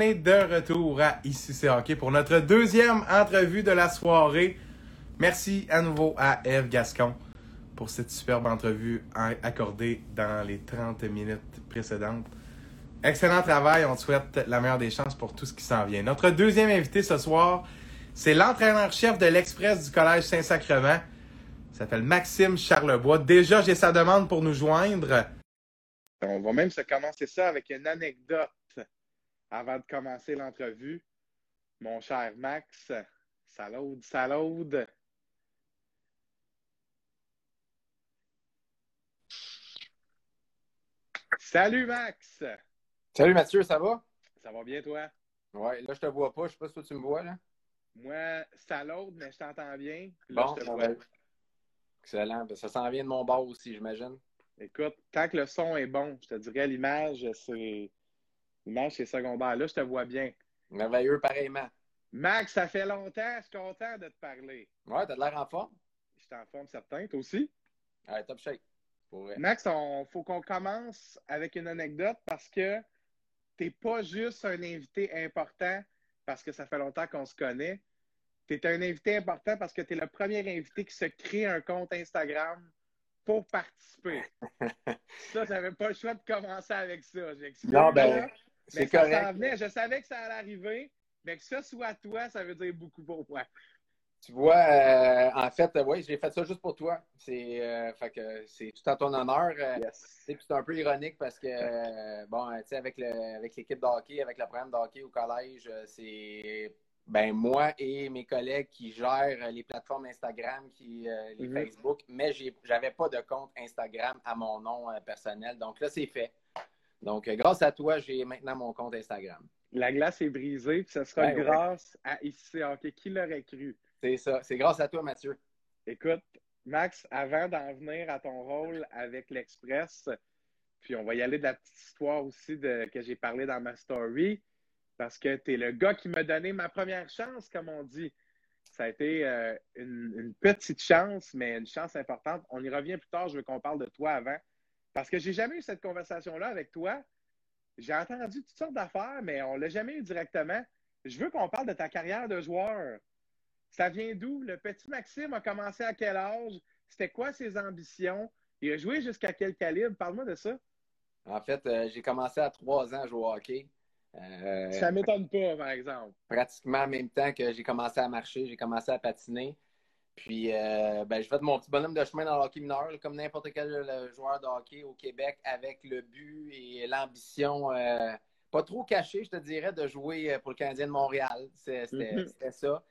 de retour à Ici c'est hockey pour notre deuxième entrevue de la soirée. Merci à nouveau à Eve Gascon pour cette superbe entrevue accordée dans les 30 minutes précédentes. Excellent travail, on te souhaite la meilleure des chances pour tout ce qui s'en vient. Notre deuxième invité ce soir, c'est l'entraîneur-chef de l'Express du Collège Saint-Sacrement. Il s'appelle Maxime Charlebois. Déjà, j'ai sa demande pour nous joindre. On va même se commencer ça avec une anecdote avant de commencer l'entrevue. Mon cher Max, salaude, salaude. Salut Max! Salut Mathieu, ça va? Ça va bien toi? Ouais, là je te vois pas, je sais pas si tu me vois là. Moi, salaude, mais je t'entends bien. bon, Excellent. Ben, ça s'en vient de mon bord aussi, j'imagine. Écoute, tant que le son est bon, je te dirais l'image, c'est. L'image, c'est secondaire. Là, je te vois bien. Merveilleux, pareillement. Max, ça fait longtemps, je suis content de te parler. Ouais, t'as l'air en forme. Je suis en forme certain, toi aussi? Ouais, top shape. Max, il faut qu'on commence avec une anecdote parce que t'es pas juste un invité important parce que ça fait longtemps qu'on se connaît. Tu es un invité important parce que tu es le premier invité qui se crée un compte Instagram pour participer. ça, j'avais pas le choix de commencer avec ça. Non, ben, c'est correct. Je savais que ça allait arriver, mais que ça soit toi, ça veut dire beaucoup pour moi. Tu vois, euh, en fait, oui, j'ai fait ça juste pour toi. C'est euh, c'est tout à ton honneur. Euh, c'est un peu ironique parce que, bon, tu sais, avec l'équipe de hockey, avec le programme de hockey au collège, c'est ben moi et mes collègues qui gèrent les plateformes Instagram, qui, les mm-hmm. Facebook, mais j'avais pas de compte Instagram à mon nom personnel. Donc là, c'est fait. Donc, grâce à toi, j'ai maintenant mon compte Instagram. La glace est brisée, puis ce sera ben grâce à ICC Hockey. Qui l'aurait cru? C'est ça. C'est grâce à toi, Mathieu. Écoute, Max, avant d'en venir à ton rôle avec l'Express, puis on va y aller de la petite histoire aussi de, que j'ai parlé dans ma story, parce que tu es le gars qui m'a donné ma première chance, comme on dit. Ça a été euh, une, petite chance, mais une chance importante. On y revient plus tard, je veux qu'on parle de toi avant. Parce que j'ai jamais eu cette conversation-là avec toi. J'ai entendu toutes sortes d'affaires, mais on l'a jamais eu directement. Je veux qu'on parle de ta carrière de joueur. Ça vient d'où? Le petit Maxime a commencé à quel âge? C'était quoi ses ambitions? Il a joué jusqu'à quel calibre? Parle-moi de ça. En fait, euh, j'ai commencé à trois ans à jouer au hockey. Euh, ça m'étonne pas, par exemple. Pratiquement en même temps que j'ai commencé à marcher, j'ai commencé à patiner. Puis, euh, ben, je fais de mon petit bonhomme de chemin dans le hockey mineur, comme n'importe quel joueur de hockey au Québec, avec le but et l'ambition, pas trop caché, je te dirais, de jouer pour le Canadien de Montréal. Mm-hmm. C'était ça.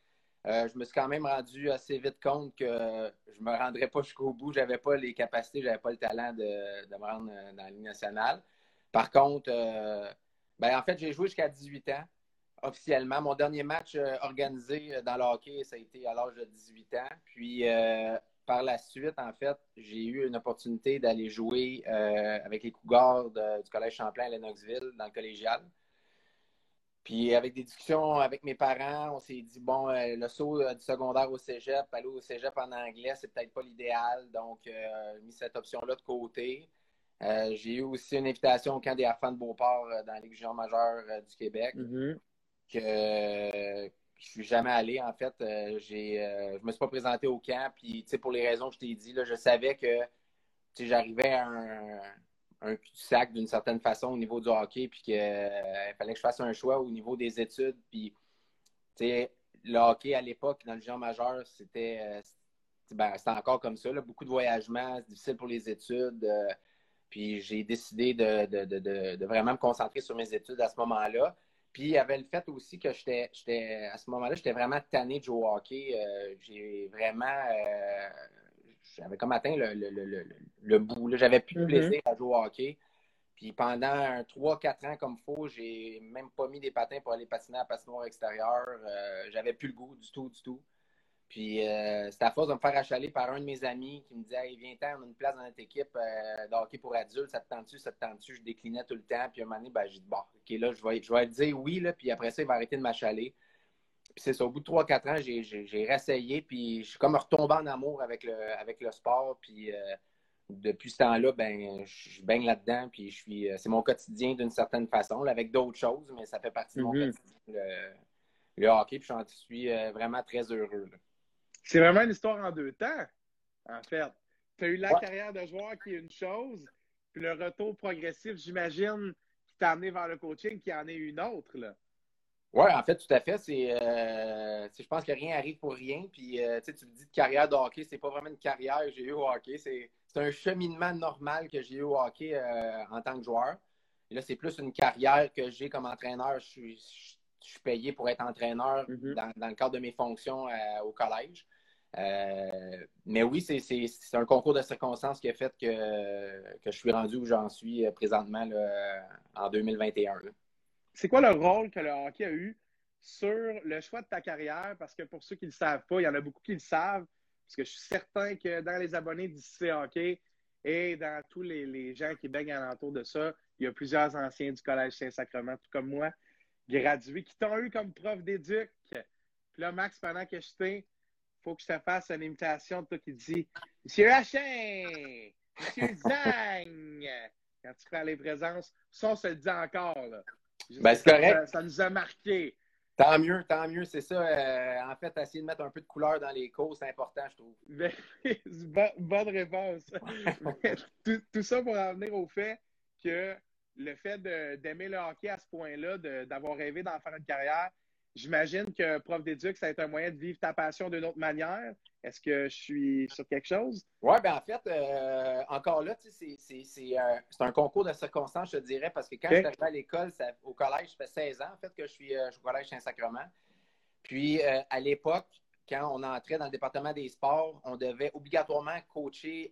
Euh, je me suis quand même rendu assez vite compte que je ne me rendrais pas jusqu'au bout. Je n'avais pas les capacités, je n'avais pas le talent de, me rendre euh, dans la Ligue nationale. Par contre, euh, ben, en fait, j'ai joué jusqu'à 18 ans officiellement. Mon dernier match organisé dans le hockey, ça a été à l'âge de 18 ans. Puis par la suite, en fait, j'ai eu une opportunité d'aller jouer avec les Cougars du Collège Champlain à Lennoxville dans le collégial. Puis avec des discussions avec mes parents, on s'est dit, bon, euh, le saut euh, du secondaire au cégep, aller au cégep en anglais, c'est peut-être pas l'idéal. Donc, euh, mis cette option-là de côté. j'ai eu aussi une invitation au camp des enfants de Beauport dans la Ligue junior majeure du Québec, mm-hmm. Que je suis jamais allé, en fait. j'ai, je me suis pas présenté au camp. Puis, tu sais, pour les raisons que je t'ai dit, là, je savais que j'arrivais à un un cul-de-sac d'une certaine façon au niveau du hockey, puis qu'il euh, fallait que je fasse un choix au niveau des études. Puis, tu sais, le hockey à l'époque, dans le genre majeur, c'était euh, ben, encore comme ça. beaucoup de voyagements, c'est difficile pour les études. Euh, puis j'ai décidé de, vraiment me concentrer sur mes études à ce moment-là. Puis il y avait le fait aussi que j'étais, à ce moment-là, j'étais vraiment tanné de jouer au hockey. j'ai vraiment j'avais comme atteint le, le, le, bout. J'avais plus de mm-hmm. plaisir à jouer au hockey. Puis pendant 3-4 ans comme faux, j'ai même pas mis des patins pour aller patiner à la patinoire extérieure. Euh, j'avais plus le goût du tout, du tout. Puis euh, c'était à force de me faire achaler par un de mes amis qui me disait hey, Viens-t'en, on a une place dans notre équipe euh, de hockey pour adultes, ça te tente-tu, ça te tente-tu? Je déclinais tout le temps. Puis un moment donné, ben, j'ai dit Bon, OK, là, je vais, je vais dire oui, là, puis après ça, il va arrêter de m'achaler. Puis c'est ça, au bout de 3-4 ans, j'ai réessayé, puis je suis comme retombé en amour avec le, avec le sport. Puis euh, depuis ce temps-là, ben, je baigne là-dedans, puis je suis, c'est mon quotidien d'une certaine façon, avec d'autres choses, mais ça fait partie de mon mm-hmm. quotidien, le, hockey, puis j'en suis vraiment très heureux. C'est vraiment une histoire en deux temps, en fait. Tu as eu la carrière de joueur qui est une chose, puis le retour progressif, j'imagine, qui t'a amené vers le coaching, qui en est une autre. Là. Oui, en fait, tout à fait. C'est, euh, je pense que rien arrive pour rien. Puis, euh, tu me dis de carrière de hockey, c'est pas vraiment une carrière que j'ai eu au hockey. C'est, un cheminement normal que j'ai eu au hockey euh, en tant que joueur. Et là, c'est plus une carrière que j'ai comme entraîneur. Je suis, je suis payé pour être entraîneur mm-hmm. dans, le cadre de mes fonctions au collège. Mais oui, c'est, un concours de circonstances qui a fait que, je suis rendu où j'en suis présentement en 2021 c'est quoi le rôle que le hockey a eu sur le choix de ta carrière? Parce que pour ceux qui ne le savent pas, il y en a beaucoup qui le savent. Parce que je suis certain que dans les abonnés d'ICC Hockey et dans tous les, gens qui baignent alentour de ça, il y a plusieurs anciens du Collège Saint-Sacrement, tout comme moi, gradués, qui t'ont eu comme prof d'éduc. Puis là, Max, pendant que je t'ai, il faut que je te fasse une imitation de toi qui dit Monsieur Hachin! Monsieur Zang! Quand tu fais les présences, ça, on se le dit encore. Là. Ben, c'est correct. Ça, nous a marqué. Tant mieux, tant mieux, c'est ça. Euh, en fait, essayer de mettre un peu de couleur dans les cours, c'est important, je trouve. Ben, bonne réponse. tout, ça pour en venir au fait que le fait d'aimer le hockey à ce point-là, d'avoir rêvé d'en faire une carrière, j'imagine que prof d'éduc, ça a été un moyen de vivre ta passion d'une autre manière. Est-ce que je suis sur quelque chose? Oui, bien en fait, euh, encore là, euh, c'est un concours de circonstances, je te dirais, parce que quand je suis arrivé à l'école, au collège, ça fait 16 ans en fait que je suis, euh, au collège Saint-Sacrement. Puis à l'époque, quand on entrait dans le département des sports, on devait obligatoirement coacher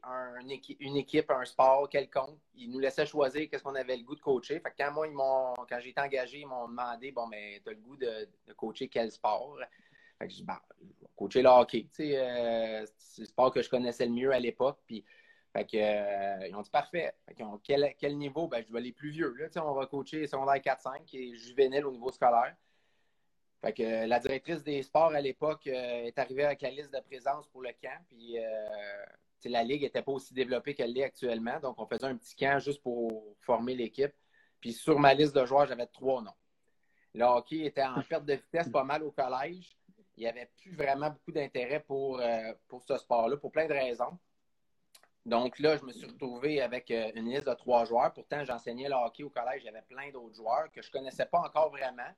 une équipe, un sport quelconque. Ils nous laissaient choisir qu'est-ce qu'on avait le goût de coacher. Quand moi, quand j'ai été engagé, ils m'ont demandé Bon, mais tu as le goût de, coacher quel sport? Je dis, bah, coacher le hockey. Euh, c'est le sport que je connaissais le mieux à l'époque. Puis, euh, ils ont dit parfait. quel, niveau? Ben, je vais aller plus vieux. On va coacher secondaire 4-5 qui est juvénile au niveau scolaire. Fait que euh, la directrice des sports à l'époque est arrivée avec la liste de présence pour le camp. Puis la ligue n'était pas aussi développée qu'elle l'est actuellement. Donc, on faisait un petit camp juste pour former l'équipe. Puis sur ma liste de joueurs, j'avais trois noms. Le hockey était en perte de vitesse pas mal au collège il n'y avait plus vraiment beaucoup d'intérêt pour, euh, pour ce sport-là, pour plein de raisons. Donc là, je me suis retrouvé avec euh, une liste de trois joueurs. Pourtant, j'enseignais le hockey au collège, j'avais plein d'autres joueurs que je ne connaissais pas encore vraiment.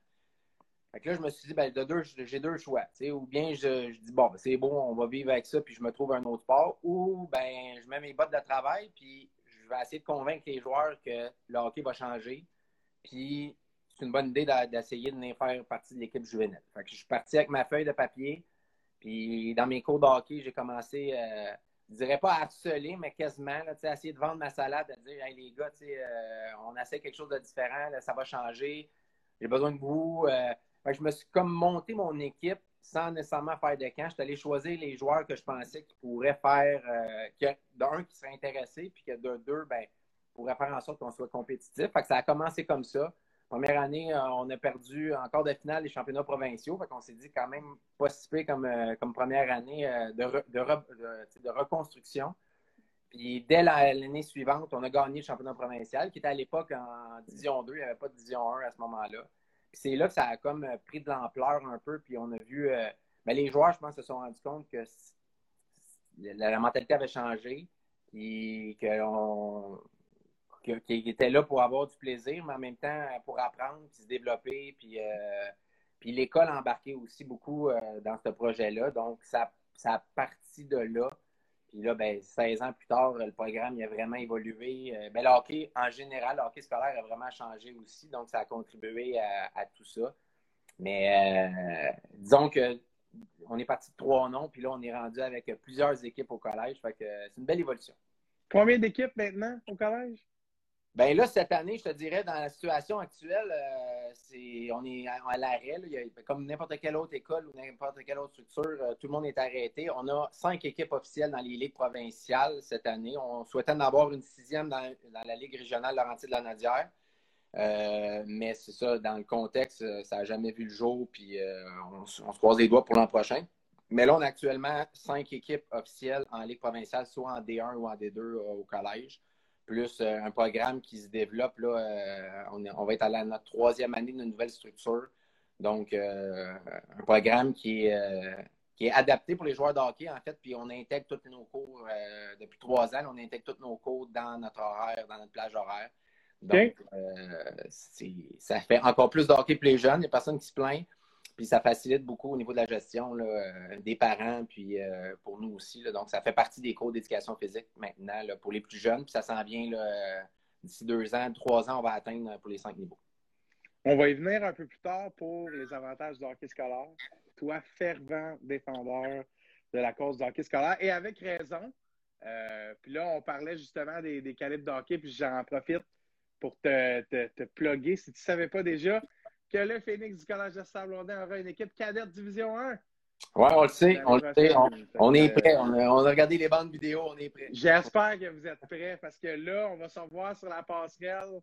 Fait que là, je me suis dit, ben, j'ai deux choix. Ou bien je, dis, bon, ben, c'est bon, on va vivre avec ça, puis je me trouve un autre sport. Ou ben, je mets mes bottes de travail, puis je vais essayer de convaincre les joueurs que le hockey va changer. Puis c'est une bonne idée d'essayer de venir faire partie de l'équipe juvénile. je suis parti avec ma feuille de papier. Puis dans mes cours de hockey, j'ai commencé, euh, je dirais pas à harceler, mais quasiment, à essayer de vendre ma salade, à dire hey, les gars, euh, on essaie quelque chose de différent, ça va changer, j'ai besoin de vous. Euh. Je me suis comme monté mon équipe sans nécessairement faire de camp. Je suis allé choisir les joueurs que je pensais qui pourraient faire, d'un, qui serait intéressé, puis que de deux, ben, pourrait faire en sorte qu'on soit compétitif. Fait que ça a commencé comme ça. Première année, euh, on a perdu encore de finale les championnats provinciaux. Fait qu'on s'est dit quand même pas si peu comme, euh, comme première année euh, de, de, reconstruction. Puis dès l'année suivante, on a gagné le championnat provincial, qui était à l'époque en Division 2. Il n'y avait pas de Division 1 à ce moment-là. C'est là que ça a comme pris de l'ampleur un peu. Puis on a vu. Ben, les joueurs, je pense, se sont rendus compte que la, mentalité avait changé. Puis qu'on qui, était là pour avoir du plaisir, mais en même temps pour apprendre, puis se développer, puis, euh, puis l'école a embarqué aussi beaucoup euh, dans ce projet-là. Donc, ça, ça a parti de là. Puis là, ben, 16 ans plus tard, le programme a vraiment évolué. Euh, ben, en général, le scolaire a vraiment changé aussi. Donc, ça a contribué à, tout ça. Mais disons que on est parti de trois noms, puis là, on est rendu avec plusieurs équipes au collège. Fait que c'est une belle évolution. Combien d'équipes maintenant au collège? Ben là, cette année, je te dirais, dans la situation actuelle, euh, c'est, on est à, l'arrêt. Comme n'importe quelle autre école ou n'importe quelle autre structure, euh, tout le monde est arrêté. On a cinq équipes officielles dans les ligues provinciales cette année. On souhaitait en avoir une sixième dans, la Ligue régionale Laurentide de la Nadière. Euh, mais c'est ça, dans le contexte, ça n'a jamais vu le jour, puis on, se croise les doigts pour l'an prochain. Mais là, on a actuellement cinq équipes officielles en Ligue provinciale, soit en D1 ou en D2 au collège, plus un programme qui se développe. Là, on, va être à notre troisième année d'une nouvelle structure. Donc, un programme qui est qui est adapté pour les joueurs de hockey, en fait. Puis on intègre tous nos cours, euh, depuis trois ans, on intègre tous nos cours dans notre horaire, dans notre plage horaire. Donc, euh, ça fait encore plus de hockey pour les jeunes. Il n'y a personne qui se plaint. Puis ça facilite beaucoup au niveau de la gestion euh, des parents, puis pour nous aussi. donc, ça fait partie des cours d'éducation physique maintenant pour les plus jeunes. Puis ça s'en vient d'ici deux ans, trois ans, on va atteindre pour les cinq niveaux. On va y venir un peu plus tard pour les avantages du hockey scolaire toi, fervent défendeur de la cause du hockey scolaire, et avec raison. Euh, puis là, on parlait justement des, calibres de puis j'en profite pour te, te, te plugger, si tu ne savais pas déjà, que le Phoenix du Collège de Sablondin aura une équipe cadette Division 1. Oui, on le sait, on le sait. On, est prêt. On a, regardé les bandes vidéo, on est prêt. J'espère que vous êtes prêts parce que là, on va se revoir sur la passerelle.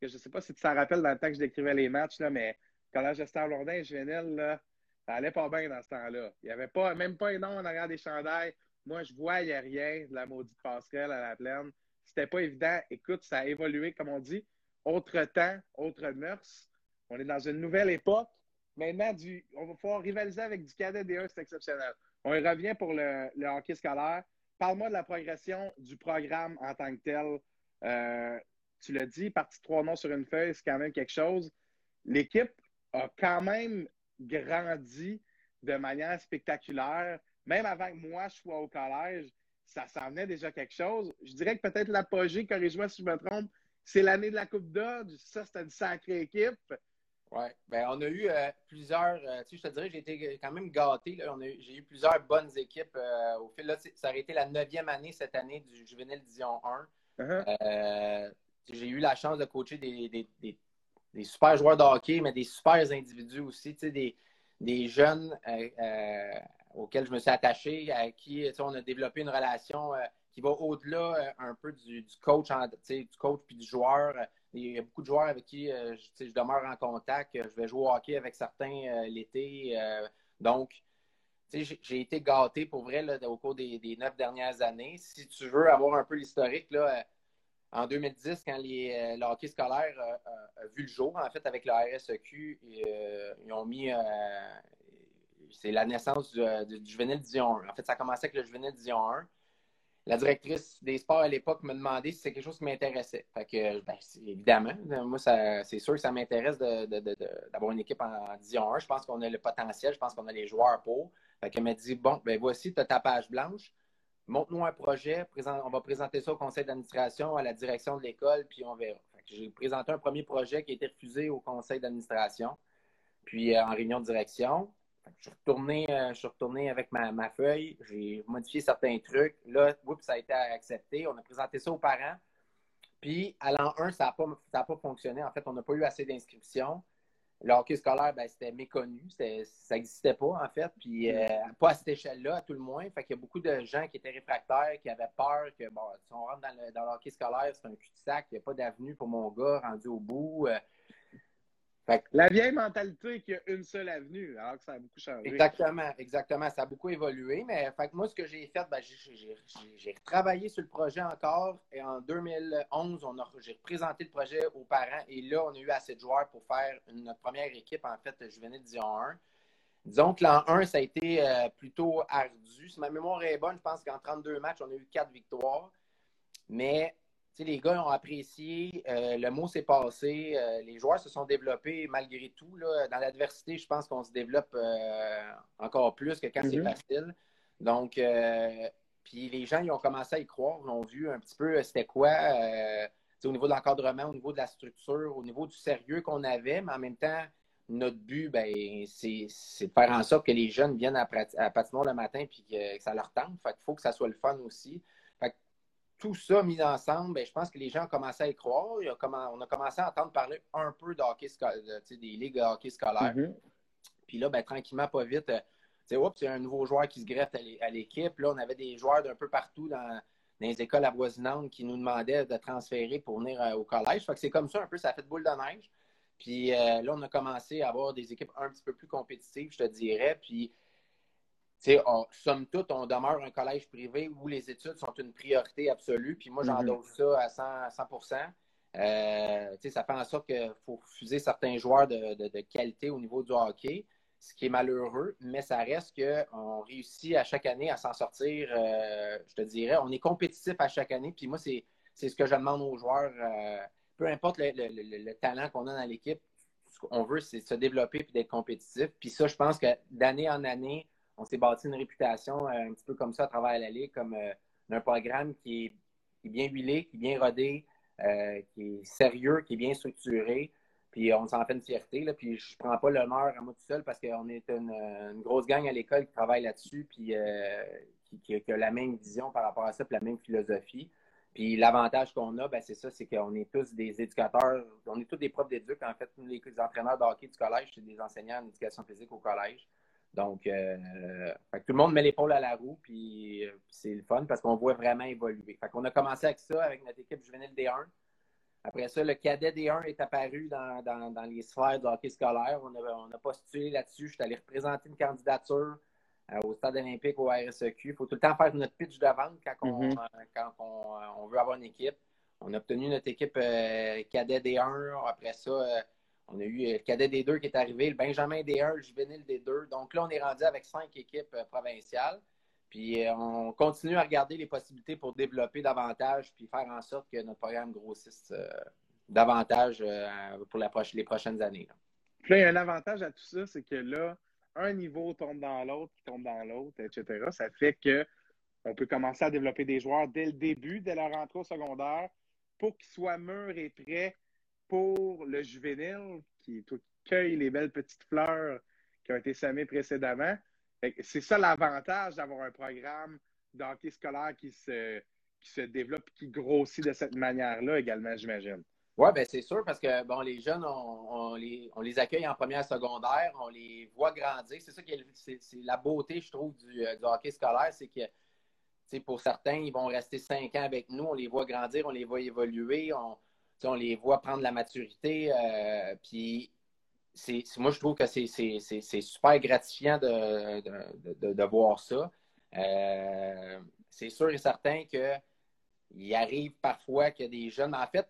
que je ne sais pas si tu t'en rappelles dans le temps que je décrivais les matchs, là, mais Collège de Sablondin et Juvenil, là, ça allait pas bien dans ce temps-là. Il n'y avait pas, même pas un nom en arrière des chandails. Moi, je voyais rien de la maudite passerelle à la plaine. C'était pas évident. Écoute, ça a évolué, comme on dit. Autre temps, autre mœurs. On est dans une nouvelle époque. Maintenant, on va pouvoir rivaliser avec du cadet D1, c'est exceptionnel. On y revient pour le, hockey scolaire. Parle-moi de la progression du programme en tant que tel. Euh, tu l'as dit, partie trois noms sur une feuille, c'est quand même quelque chose. L'équipe a quand même grandi de manière spectaculaire. Même avant que moi je sois au collège, ça s'en venait déjà quelque chose. Je dirais que peut-être l'apogée, corrige-moi si je me trompe, c'est l'année de la Coupe Dodge. Ça, c'était une sacrée équipe. Oui. Ben, on a eu euh, plusieurs. Euh, tu sais, je te dirais, j'ai été quand même gâté. J'ai eu plusieurs bonnes équipes euh, au fil. Là, ça aurait été la neuvième année cette année du Juvenile Division 1. Uh-huh. j'ai eu la chance de coacher des, des super joueurs de hockey, mais des super individus aussi, des, des jeunes auxquels je me suis attaché, à qui on a développé une relation qui va au-delà un peu du, coach, du coach puis du joueur. Il y a beaucoup de joueurs avec qui je, demeure en contact. Je vais jouer au hockey avec certains l'été. donc, j'ai été gâté pour vrai au cours des, neuf dernières années. Si tu veux avoir un peu l'historique, en 2010, quand les, euh, le hockey scolaire a, vu le jour, en fait, avec le RSEQ, euh, ils ont mis. Euh, c'est la naissance du, du, Juvenile Division 1. En fait, ça a commencé avec le Juvenile Division 1. La directrice des sports à l'époque me demandait si c'est quelque chose qui m'intéressait. Fait que, ben, évidemment, moi, c'est sûr que ça m'intéresse d'avoir une équipe en, Division 1. Je pense qu'on a le potentiel, je pense qu'on a les joueurs pour. Fait qu'elle m'a dit bon, ben voici, tu as ta page blanche montre-nous un projet, on va présenter ça au conseil d'administration, à la direction de l'école, puis on verra. J'ai présenté un premier projet qui a été refusé au conseil d'administration, puis euh, en réunion de direction. Je, suis retourné, euh, je suis retourné avec ma, feuille, j'ai modifié certains trucs. Là, ça a été accepté. On a présenté ça aux parents. Puis, à l'an 1, ça n'a pas, pas fonctionné. En fait, on n'a pas eu assez d'inscriptions. Le hockey scolaire, ben, c'était méconnu. Ça n'existait pas, en fait. Puis, euh, pas à cette échelle-là, à tout le moins. Fait qu'il y a beaucoup de gens qui étaient réfractaires, qui avaient peur que, bon, si on rentre dans le, dans le hockey scolaire, c'est un cul-de-sac, il n'y a pas d'avenue pour mon gars rendu au bout. Euh, la vieille mentalité qu'il y a une seule avenue, alors que ça a beaucoup changé. Exactement, exactement. Ça a beaucoup évolué. Mais fait moi, ce que j'ai fait, ben, j'ai travaillé sur le projet encore. Et en 2011, j'ai représenté le projet aux parents. Et là, on a eu assez de joueurs pour faire notre première équipe, en fait, Juvenile Dion 1. Disons que l'an 1, ça a été euh, plutôt ardu. Si ma mémoire est bonne, je pense qu'en 32 matchs, on a eu 4 victoires. Mais les gars ont apprécié, euh, le mot s'est passé, euh, les joueurs se sont développés malgré tout. Dans l'adversité, je pense qu'on se développe euh, encore plus que quand c'est mm-hmm. facile. Donc, puis les gens, ils ont commencé à y croire, ils ont vu un petit peu c'était quoi au niveau de l'encadrement, au niveau de la structure, au niveau du sérieux qu'on avait, mais en même temps, notre but, ben, c'est de faire en sorte que les jeunes viennent à, à patinoire le matin et que, ça leur tente. Fait qu'il faut que ça soit le fun aussi tout ça mis ensemble, ben, je pense que les gens ont commencé à y croire. on a commencé à entendre parler un peu de hockey des ligues de hockey scolaire. Mm-hmm. Puis là, ben, tranquillement, pas vite, euh, c'est un nouveau joueur qui se greffe à l'équipe. Là, on avait des joueurs d'un peu partout dans, les écoles avoisinantes qui nous demandaient de transférer pour venir euh, au collège. Fait que c'est comme ça un peu, ça a fait boule de neige. Puis euh, là, on a commencé à avoir des équipes un petit peu plus compétitives, je te dirais. Puis somme toute, on demeure un collège privé où les études sont une priorité absolue. Puis moi, j'endosse mm-hmm. ça à 100, 100 euh, Ça fait en sorte qu'il faut refuser certains joueurs de, qualité au niveau du hockey, ce qui est malheureux, mais ça reste qu'on réussit à chaque année à s'en sortir, euh, je te dirais. On est compétitif à chaque année. Puis moi, c'est ce que je demande aux joueurs. Euh, peu importe le, talent qu'on a dans l'équipe, ce qu'on veut, c'est se développer et d'être compétitif. Puis ça, je pense que d'année en année, on s'est bâti une réputation euh, un petit peu comme ça à travers la Ligue, comme euh, un programme qui est, bien huilé, qui est bien rodé, euh, qui est sérieux, qui est bien structuré. Puis on s'en fait une fierté. Puis je prends pas l'honneur à moi tout seul parce qu'on est une, grosse gang à l'école qui travaille là-dessus, puis qui, qui, a la même vision par rapport à ça, puis la même philosophie. Puis l'avantage qu'on a, ben, c'est ça, c'est qu'on est tous des éducateurs, on est tous des profs d'éduc. En fait, nous, les entraîneurs de hockey du collège, c'est des enseignants en éducation physique au collège. Donc, euh, tout le monde met l'épaule à la roue, puis euh, c'est le fun parce qu'on voit vraiment évoluer. Fait qu'on a commencé avec ça, avec notre équipe juvénile D1. Après ça, le cadet D1 est apparu dans, les sphères du hockey scolaire. On a, on a postulé là-dessus. Je suis allé représenter une candidature euh, au stade olympique, au RSEQ. Il faut tout le temps faire notre pitch de vente quand, on, mm-hmm. quand on, veut avoir une équipe. On a obtenu notre équipe cadet D1. Après ça, on a eu le cadet des deux qui est arrivé, le Benjamin D1, le juvénile des deux. Donc là, on est rendu avec cinq équipes euh, provinciales. Puis euh, on continue à regarder les possibilités pour développer davantage puis faire en sorte que notre programme grossisse euh, davantage pour les prochaines années. Puis là, il y a un avantage à tout ça, c'est que là, un niveau tombe dans l'autre, tombe dans l'autre, etc. Ça fait que on peut commencer à développer des joueurs dès le début, dès leur entrée au secondaire, pour qu'ils soient mûrs et prêts pour le juvénile qui, cueille les belles petites fleurs qui ont été semées précédemment. C'est ça l'avantage d'avoir un programme d'hockey scolaire qui se, qui se développe, qui grossit de cette manière-là également, j'imagine. Oui, ben c'est sûr, parce que bon, les jeunes, on, les, accueille en première secondaire, on les voit grandir. C'est ça qui est, la beauté, je trouve, du, euh, hockey scolaire, c'est que pour certains, ils vont rester cinq ans avec nous, on les voit grandir, on les voit évoluer, on, on les voit prendre la maturité. Euh, puis moi, je trouve que c'est super gratifiant de, voir ça. Euh, c'est sûr et certain qu'il arrive parfois qu'il y a des jeunes. En fait,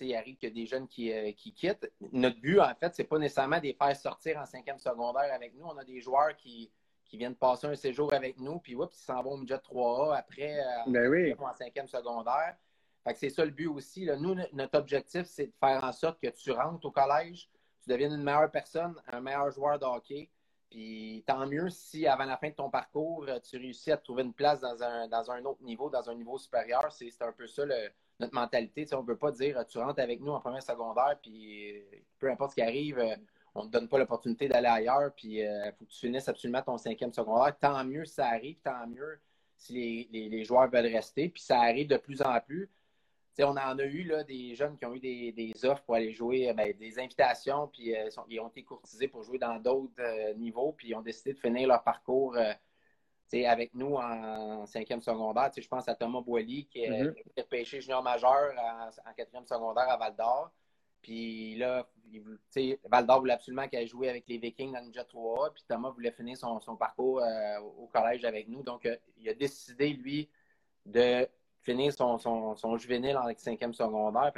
il arrive qu'il y a des jeunes qui, euh, qui quittent. Notre but, en fait, c'est pas nécessairement de les faire sortir en cinquième secondaire avec nous. On a des joueurs qui, viennent passer un séjour avec nous, puis ils s'en vont au midget 3A après ben en cinquième secondaire c'est ça le but aussi. Nous, notre objectif, c'est de faire en sorte que tu rentres au collège, tu deviennes une meilleure personne, un meilleur joueur de hockey. Puis tant mieux si avant la fin de ton parcours, tu réussis à trouver une place dans un, dans un autre niveau, dans un niveau supérieur. C'est un peu ça notre mentalité. on ne veut pas dire tu rentres avec nous en première secondaire, puis peu importe ce qui arrive, on ne te donne pas l'opportunité d'aller ailleurs, puis il euh, faut que tu finisses absolument ton cinquième secondaire. Tant mieux si ça arrive, tant mieux si les joueurs veulent rester. Puis ça arrive de plus en plus on en a eu là, des jeunes qui ont eu des, offres pour aller jouer, euh, ben, des invitations, puis euh, ils ont été courtisés pour jouer dans d'autres euh, niveaux, puis ils ont décidé de finir leur parcours avec nous en cinquième secondaire. Je pense à Thomas Boily qui est mm pêché junior majeur en, quatrième secondaire à Val d'Or. Puis là, Val d'Or voulait absolument qu'elle joue avec les Vikings dans le Jet 3A, puis Thomas voulait finir son, son parcours au collège avec nous. Donc, il a décidé, lui, de finir son, son, juvénile en cinquième secondaire.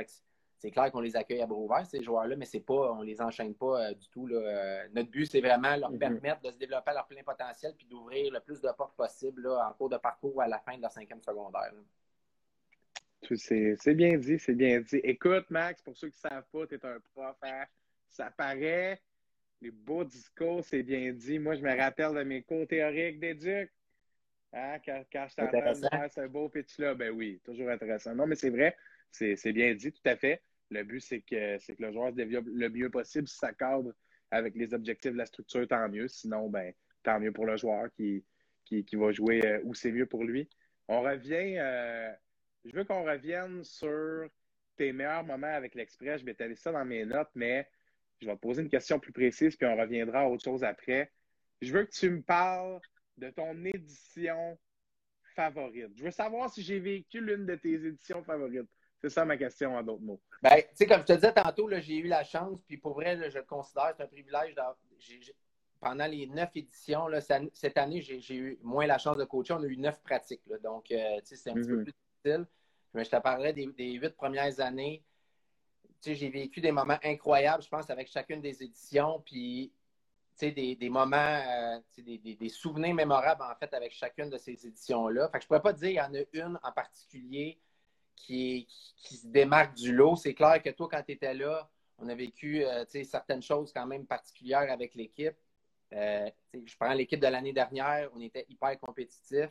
c'est clair qu'on les accueille à bras ouverts, ces joueurs-là, mais c'est pas, on les enchaîne pas euh, du tout. Euh, notre but, c'est vraiment leur mm-hmm. permettre de se développer à leur plein potentiel puis d'ouvrir le plus de portes possible en cours de parcours ou à la fin de leur cinquième secondaire. C'est bien dit, c'est bien dit. Écoute, Max, pour ceux qui ne savent pas, tu es un prof, hein? ça paraît, les beaux discours, c'est bien dit. Moi, je me rappelle de mes cours théoriques d'éduc. Hein, quand, quand je t'entends ce beau pitch-là, ben oui, toujours intéressant. Non, mais c'est vrai, c'est bien dit, tout à fait. Le but, c'est que, que le joueur se développe le mieux possible. Si ça cadre avec les objectifs de la structure, tant mieux. Sinon, ben, tant mieux pour le joueur qui, qui, va jouer euh, où c'est mieux pour lui. On revient, euh, je veux qu'on revienne sur tes meilleurs moments avec l'Express. Je vais t'aller ça dans mes notes, mais je vais te poser une question plus précise, puis on reviendra à autre chose après. Je veux que tu me parles de ton édition favorite. Je veux savoir si j'ai vécu l'une de tes éditions favorites. C'est ça ma question en d'autres mots. Ben, tu sais, comme je te disais tantôt, j'ai eu la chance, puis pour vrai, je le considère, c'est un privilège. pendant les neuf éditions, là, cette année, j'ai eu moins la chance de coacher. On a eu neuf pratiques. donc, euh, c'est un petit peu mm-hmm. plus difficile. Mais je te parlerai des, huit premières années. J'ai vécu des moments incroyables, je pense, avec chacune des éditions. Puis, des, des, moments, euh, des, des, souvenirs mémorables, en fait, avec chacune de ces éditions-là. Fait que je ne pourrais pas dire qu'il y en a une en particulier qui, qui, se démarque du lot. C'est clair que toi, quand tu étais là, on a vécu euh, certaines choses quand même particulières avec l'équipe. Euh, je prends l'équipe de l'année dernière, on était hyper compétitif.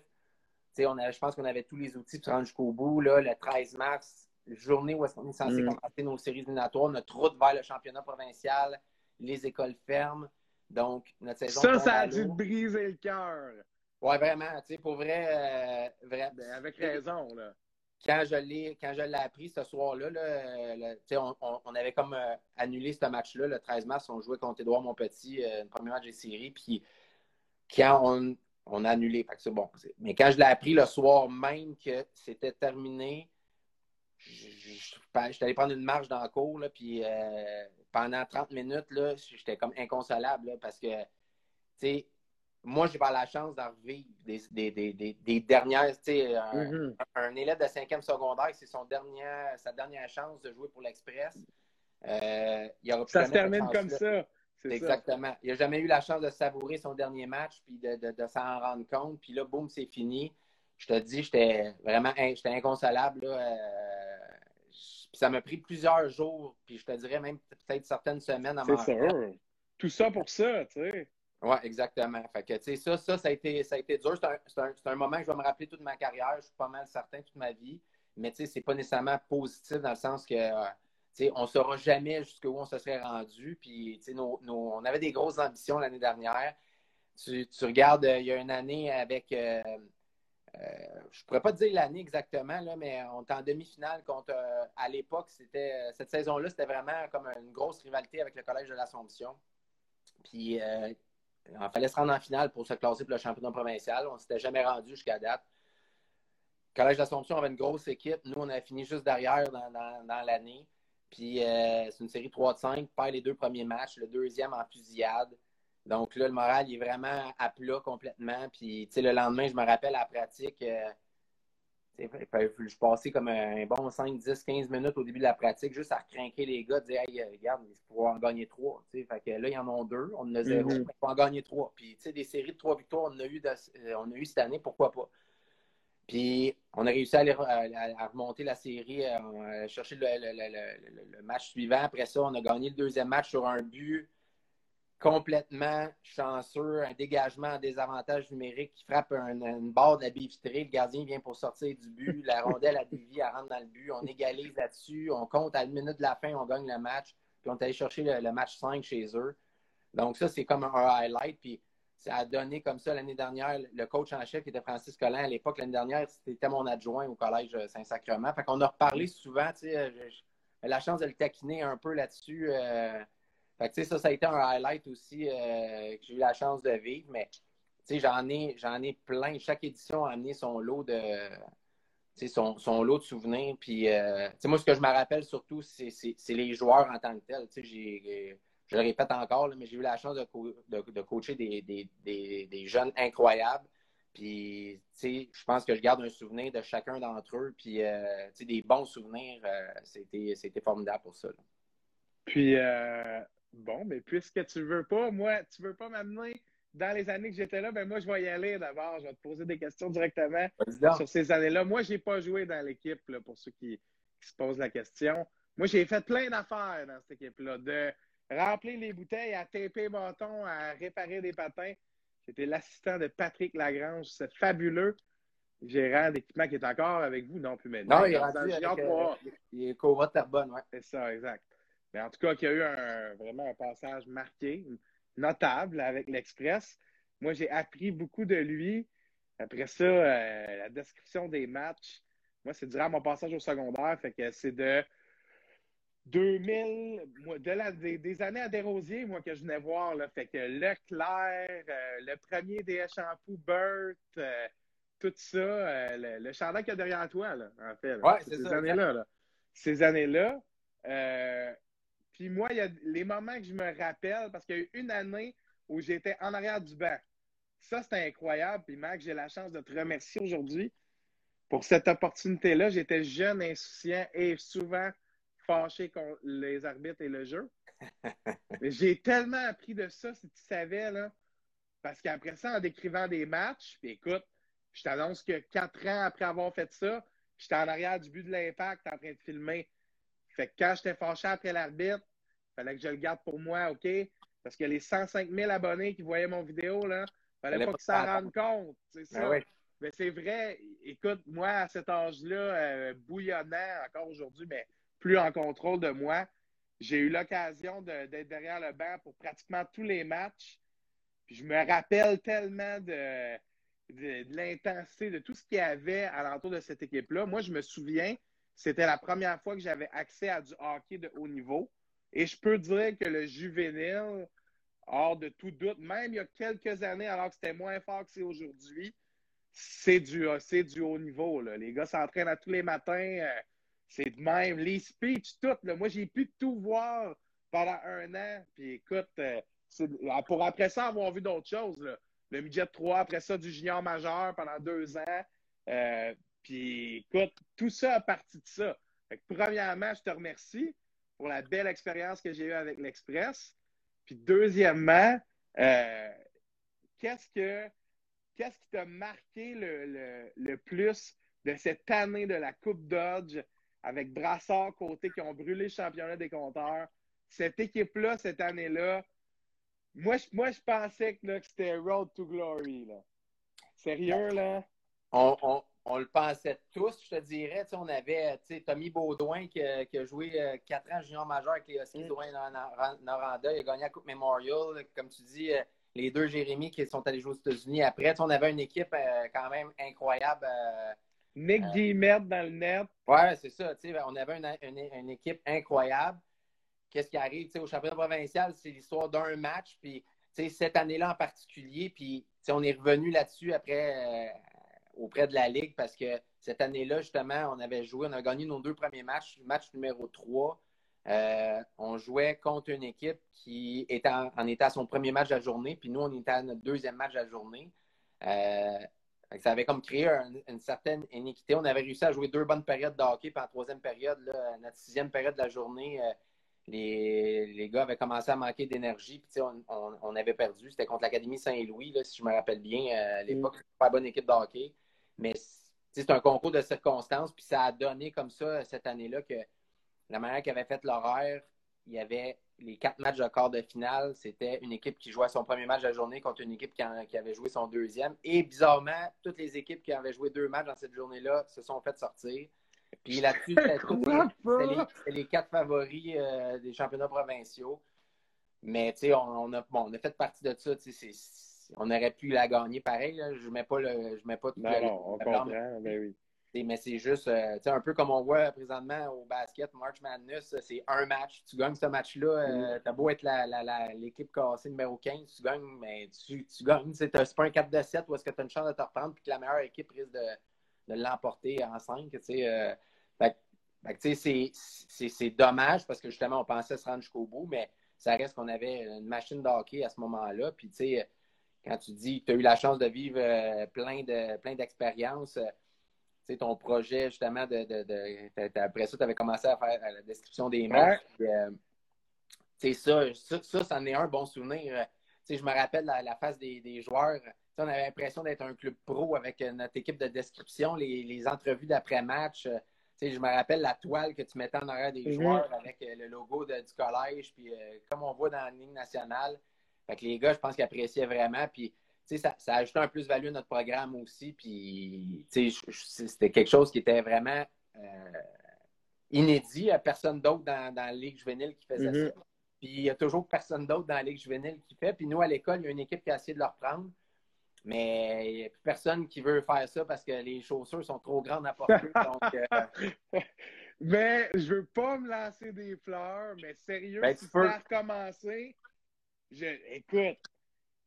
On je pense qu'on avait tous les outils pour se rendre jusqu'au bout. Là, le 13 mars, journée où on est censé mm. commencer nos séries éliminatoires, notre route vers le championnat provincial, les écoles ferment. Donc, notre saison. Ça, ça a dû te briser le cœur. Oui, vraiment. Pour vrai, euh, vrai ben, avec raison. Là quand je l'ai quand je l'ai appris ce soir-là, on, avait comme euh, annulé ce match-là. Le 13 mars, on jouait contre Édouard Montpetit, euh, un premier match des séries. Puis quand on, on a annulé, c'est bon. Mais quand je l'ai appris le soir même que c'était terminé, je, suis allé prendre une marche dans le cours, là, puis euh, pendant 30 minutes, j'étais comme inconsolable parce que, tu sais, moi, j'ai pas la chance d'en revivre des, des, des, des dernières. Tu sais, mm-hmm. un, élève de cinquième secondaire, c'est son dernier, sa dernière chance de jouer pour l'Express. Euh, ça se termine comme ça. Exactement. Il n'a jamais eu la chance de savourer son dernier match puis de, de, de s'en rendre compte. Puis là, boum, c'est fini. Je te dis, j'étais vraiment j'étais inconsolable. Là, euh, ça m'a pris plusieurs jours, puis je te dirais même peut-être certaines semaines à C'est sûr. Tout ça pour ça, tu sais. Oui, exactement. Fait que, ça, ça, ça a été, ça a été dur. C'est un, un, moment que je vais me rappeler toute ma carrière. Je suis pas mal certain toute ma vie. Mais ce n'est pas nécessairement positif dans le sens que euh, on ne saura jamais jusqu'où on se serait rendu. Puis nos, on avait des grosses ambitions l'année dernière. Tu, tu regardes, euh, il y a une année avec. Euh, je ne pourrais pas te dire l'année exactement, mais on était en demi-finale contre. à l'époque, c'était cette saison-là, c'était vraiment comme une grosse rivalité avec le Collège de l'Assomption. Puis il fallait se rendre en finale pour se classer pour le championnat provincial. On ne s'était jamais rendu jusqu'à date. Collège d'Assomption avait une grosse équipe. Nous, on a fini juste derrière dans, l'année. Puis euh, c'est une série 3 de 5, perd les deux premiers matchs, le deuxième en fusillade. Donc là, le moral il est vraiment à plat complètement. Puis le lendemain, je me rappelle à la pratique, euh, je passais comme un bon 5, 10, 15 minutes au début de la pratique juste à craquer les gars, dire Hey, euh, regarde, il faut en gagner trois. Fait que là, ils en ont deux, on en a zéro, il faut en gagner trois. Puis des séries de trois victoires, on a eu, euh, on a eu cette année, pourquoi pas? Puis on a réussi à, à, remonter la série, à, à chercher le, match suivant. Après ça, on a gagné le deuxième match sur un but complètement chanceux, un dégagement en désavantage numérique qui frappe une barre de la le gardien vient pour sortir du but, la rondelle a dévié, elle rentre dans le but, on égalise là-dessus, on compte à une minute de la fin, on gagne le match, puis on est allé chercher le, match 5 chez eux. Donc ça, c'est comme un highlight, puis ça a donné comme ça l'année dernière, le coach en chef qui était Francis Collin à l'époque, l'année dernière, c'était mon adjoint au collège Saint-Sacrement. Fait qu'on a reparlé souvent, tu sais, j'ai la chance de le taquiner un peu là-dessus. Euh, fait ça, ça a été un highlight aussi euh, que j'ai eu la chance de vivre, mais j'en ai, ai plein. Chaque édition a amené son lot de, son, son, lot de souvenirs. Puis, euh, moi, ce que je me rappelle surtout, c'est, les joueurs en tant que tels. Je le répète encore, mais j'ai eu la chance de, de, coacher des, des, des, jeunes incroyables. Puis, je pense que je garde un souvenir de chacun d'entre eux. Puis, euh, des bons souvenirs, c'était, formidable pour ça. Puis, Bon, mais puisque tu veux pas, moi, tu veux pas m'amener dans les années que j'étais là, ben moi, je vais y aller d'abord. Je vais te poser des questions directement sur ces années-là. Moi, j'ai pas joué dans l'équipe, pour ceux qui, se posent la question. Moi, j'ai fait plein d'affaires dans cette équipe-là, de remplir les bouteilles, à taper bâton, à réparer des patins. J'étais l'assistant de Patrick Lagrange, c'est fabuleux gérant d'équipement qui est encore avec vous, non plus maintenant. Non, il est rendu avec, euh, il est Cova Tarbonne, ouais. C'est ça, exact. Mais en tout cas, qu'il y a eu un, vraiment un passage marqué, notable avec l'Express. Moi, j'ai appris beaucoup de lui. Après ça, euh, la description des matchs, moi, c'est durant mon passage au secondaire. Fait que c'est de 2000, de la, des, années à Desrosiers, moi, que je venais voir. Là. Fait que Leclerc, euh, le premier des Shampoo, Burt, euh, tout ça, le, le chandail qu'il y a derrière toi, là, en fait. Ouais, c'est ces années-là. Là. Ces années-là, puis moi, il y a les moments que je me rappelle, parce qu'il y a eu une année où j'étais en arrière du banc. Ça, c'était incroyable. Puis, Mac, j'ai la chance de te remercier aujourd'hui pour cette opportunité-là. J'étais jeune, insouciant et souvent fâché contre les arbitres et le jeu. Mais j'ai tellement appris de ça, si tu savais, là. Parce qu'après ça, en décrivant des matchs, puis écoute, je t'annonce que quatre ans après avoir fait ça, j'étais en arrière du but de l'impact en train de filmer. Fait que quand j'étais fâché après l'arbitre, il fallait que je le garde pour moi, OK? Parce que les 105 000 abonnés qui voyaient mon vidéo, là, fallait pas qu'ils s'en rendent compte. C'est Ben ça. oui. Mais c'est vrai, écoute, moi, à cet âge-là, euh, bouillonnant encore aujourd'hui, mais plus en contrôle de moi, j'ai eu l'occasion de- d'être derrière le banc pour pratiquement tous les matchs. Puis je me rappelle tellement de, de, de l'intensité, de tout ce qu'il y avait alentour de cette équipe-là. Moi, je me souviens, c'était la première fois que j'avais accès à du hockey de haut niveau. Et je peux dire que le juvénile, hors de tout doute, même il y a quelques années, alors que c'était moins fort que c'est aujourd'hui, c'est du, du haut niveau. Là. Les gars s'entraînent à tous les matins. euh, c'est de même. Les speeches, tout. Là. Moi, j'ai pu tout voir pendant un an. Puis écoute, euh, c'est- pour après ça avoir vu d'autres choses. Le midget 3, après ça, du junior majeur pendant deux ans. Euh, puis écoute, tout ça a parti de ça. Fait que, premièrement, je te remercie pour la belle expérience que j'ai eue avec l'Express. Puis deuxièmement, euh, qu'est-ce que qui t'a marqué le, plus de cette année de la Coupe Dodge avec Brassard côté qui ont brûlé le championnat des compteurs? Cette équipe-là, cette année-là, moi, je, moi, je pensais que, que c'était Road to Glory. Là. Sérieux, là? On, on- on le pensait tous, je te dirais. Tu sais, on avait tu sais, Tommy Baudouin qui, a- qui a joué euh, quatre ans junior majeur avec les Huskies Mm. de Noranda. Il a gagné la Coupe Memorial. Comme tu dis, euh, les deux Jérémy qui sont allés jouer aux États-Unis après. Tu sais, on avait une équipe euh, quand même incroyable. euh, Nick Euh, Guillemette dans le net. Ouais, c'est ça. tu sais, On avait une, une- une équipe incroyable. Qu'est-ce qui arrive? Tu sais, au championnat provincial? C'est l'histoire d'un match. Puis, tu sais, cette année-là en particulier, puis tu sais, on est revenu là-dessus après euh, auprès de la Ligue parce que cette année-là, justement, on avait joué, on a gagné nos deux premiers matchs. Match numéro 3, euh, on jouait contre une équipe qui était en, en était à son premier match de la journée, puis nous, on était à notre deuxième match de la journée. Euh, ça avait comme créé un- une certaine iniquité. On avait réussi à jouer deux bonnes périodes de hockey, puis en troisième période, là, notre sixième période de la journée, euh, les, les gars avaient commencé à manquer d'énergie, puis on, on- on avait perdu. C'était contre l'Académie Saint-Louis, si je me rappelle bien, à l'époque, c'était pas une bonne équipe de hockey. Mais c'est un concours de circonstances, puis ça a donné comme ça cette année-là que la manière qu'ils avaient fait l'horaire, il y avait les quatre matchs de quart de finale. C'était une équipe qui jouait son premier match de la journée contre une équipe qui, en- qui avait joué son deuxième. Et bizarrement, toutes les équipes qui avaient joué deux matchs dans cette journée-là se sont fait sortir. Puis là-dessus, c'était les- quatre favoris euh, des championnats provinciaux. Mais tu sais, on, on a, bon, on a fait partie de ça. c'est- on aurait pu la gagner pareil. là. Je ne mets pas le, je mets pas tout Non, le- non, on comprend. blâme. Ben oui. Mais c'est juste, euh, tu sais, un peu comme on voit présentement au basket, March Madness, c'est un match. Tu gagnes ce match-là, euh, t'as beau être l'équipe cassée numéro 15, tu gagnes, mais tu, tu gagnes. C'est pas un 4 de 7 où est-ce que tu as une chance de te reprendre puis que la meilleure équipe risque de, de l'emporter en 5. Tu sais, euh, c'est- dommage parce que justement, on pensait se rendre jusqu'au bout, mais ça reste qu'on avait une machine de hockey à ce moment-là. Puis, tu sais, quand tu dis que tu as eu la chance de vivre euh, plein de plein d'expériences, euh, tu sais, ton projet, justement, de, après ça, tu avais commencé à faire euh, la description des matchs. puis, euh, ça, ça, ça, c'en est un bon souvenir. Euh, je me rappelle la, la face des, des joueurs. On avait l'impression d'être un club pro avec euh, notre équipe de description, les, les entrevues d'après-match. Euh, je me rappelle la toile que tu mettais en arrière des Mhm. joueurs avec euh, le logo de- du collège, puis euh, comme on voit dans la ligne nationale. Fait que les gars, je pense qu'ils appréciaient vraiment. Puis, tu sais, ça, ça a ajouté un plus-value à notre programme aussi. Puis, c'était quelque chose qui était vraiment euh, inédit à personne d'autre dans, dans la Ligue juvénile qui faisait Mhm. ça. Puis, il y a toujours personne d'autre dans la Ligue juvénile qui fait. Puis, nous, à l'école, il y a une équipe qui a essayé de le reprendre. Mais il n'y a plus personne qui veut faire ça parce que les chaussures sont trop grandes à porter. donc, euh, Mais je veux pas me lancer des fleurs, mais sérieux, Ben, si tu peux. recommencé, je, écoute,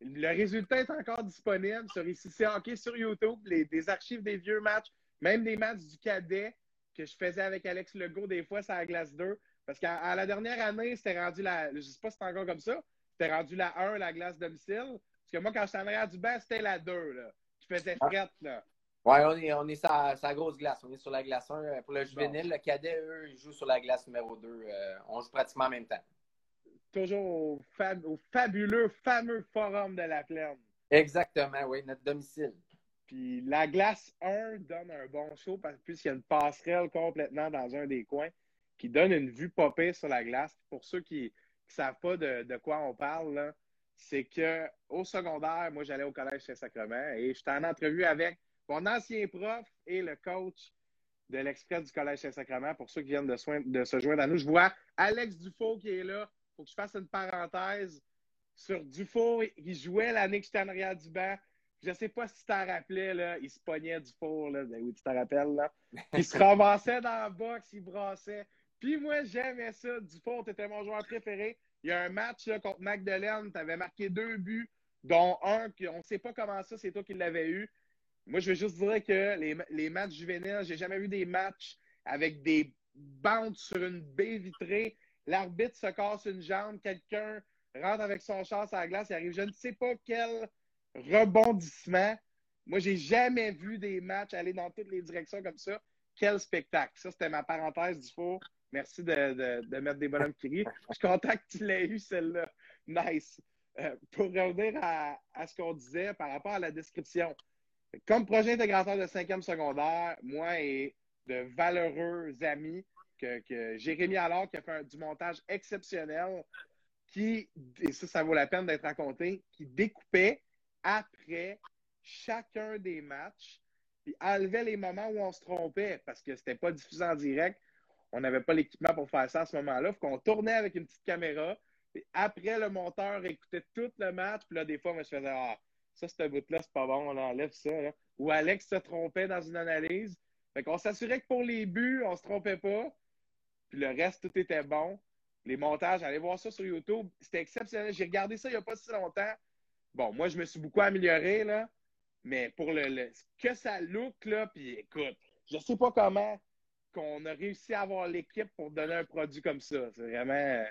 le résultat est encore disponible sur ICC Hockey sur YouTube, les, des archives des vieux matchs, même des matchs du cadet que je faisais avec Alex Legault des fois, c'est à la glace 2. Parce qu'à la dernière année, c'était rendu la. Je sais pas si c'est encore comme ça. C'était rendu la 1, la glace domicile. Parce que moi, quand j'étais en arrière du banc, c'était la 2, là. Je faisais Ah. frette, là. Oui, on est, on est sur, la- sur la grosse glace. On est sur la glace 1. Pour le juvénile, le cadet, eux, ils jouent sur la glace numéro 2. Euh, on joue pratiquement en même temps. Toujours au, fab- au fabuleux, fameux forum de la plaine. Exactement, oui, notre domicile. Puis la glace 1 donne un bon show parce puisqu'il y a une passerelle complètement dans un des coins qui donne une vue popée sur la glace. Pour ceux qui ne savent pas de, de quoi on parle, c'est que au secondaire, moi j'allais au collège Saint-Sacrement et j'étais en entrevue avec mon ancien prof et le coach de l'Express du Collège Saint-Sacrement pour ceux qui viennent de, soin- de se joindre à nous. Je vois Alex Dufault qui est là. Il faut que je fasse une parenthèse sur Dufault qui jouait l'année que j'étais en arrière du banc. Je sais pas si tu t'en rappelais, là, il se pognait Dufour, là. Ben oui, tu t'en rappelles, là. Il se ramassait dans la boxe, il brassait. Puis moi, j'aimais ça. Dufour, t'étais mon joueur préféré. Il y a un match là, contre Magdalene, tu avais marqué deux buts, dont un, qu'on ne sait pas comment ça, c'est toi qui l'avais eu. Moi, je veux juste dire que les, les matchs juvéniles, j'ai jamais vu des matchs avec des bandes sur une baie vitrée. L'arbitre se casse une jambe, quelqu'un rentre avec son char sur la glace, il arrive je ne sais pas quel rebondissement. Moi, j'ai jamais vu des matchs aller dans toutes les directions comme ça. Quel spectacle. Ça, c'était ma parenthèse du four. Merci de, de, mettre des bonhommes qui rient. Je suis content que tu l'aies eu, celle-là. Nice. Euh, pour revenir à, à ce qu'on disait par rapport à la description. Comme projet intégrateur de cinquième secondaire, moi et de valeureux amis, que, Jérémy Allard qui a fait un- du montage exceptionnel, qui, et ça, ça vaut la peine d'être raconté, qui découpait après chacun des matchs, puis enlevait les moments où on se trompait parce que c'était pas diffusé en direct. On n'avait pas l'équipement pour faire ça à ce moment-là. Faut qu'on tournait avec une petite caméra. Puis après, le monteur écoutait tout le match. Puis là, des fois, moi, je faisais Ah, ça, ce bout-là, c'est pas bon, on enlève ça. Ou Alex se trompait dans une analyse. Fait qu'on s'assurait que pour les buts, on se trompait pas. Puis le reste, tout était bon. Les montages, allez voir ça sur YouTube. C'était exceptionnel. J'ai regardé ça il n'y a pas si longtemps. Bon, moi, je me suis beaucoup amélioré, là. Mais pour le, le- que ça look, là, puis écoute, je sais pas comment qu'on a réussi à avoir l'équipe pour donner un produit comme ça. C'est vraiment. euh,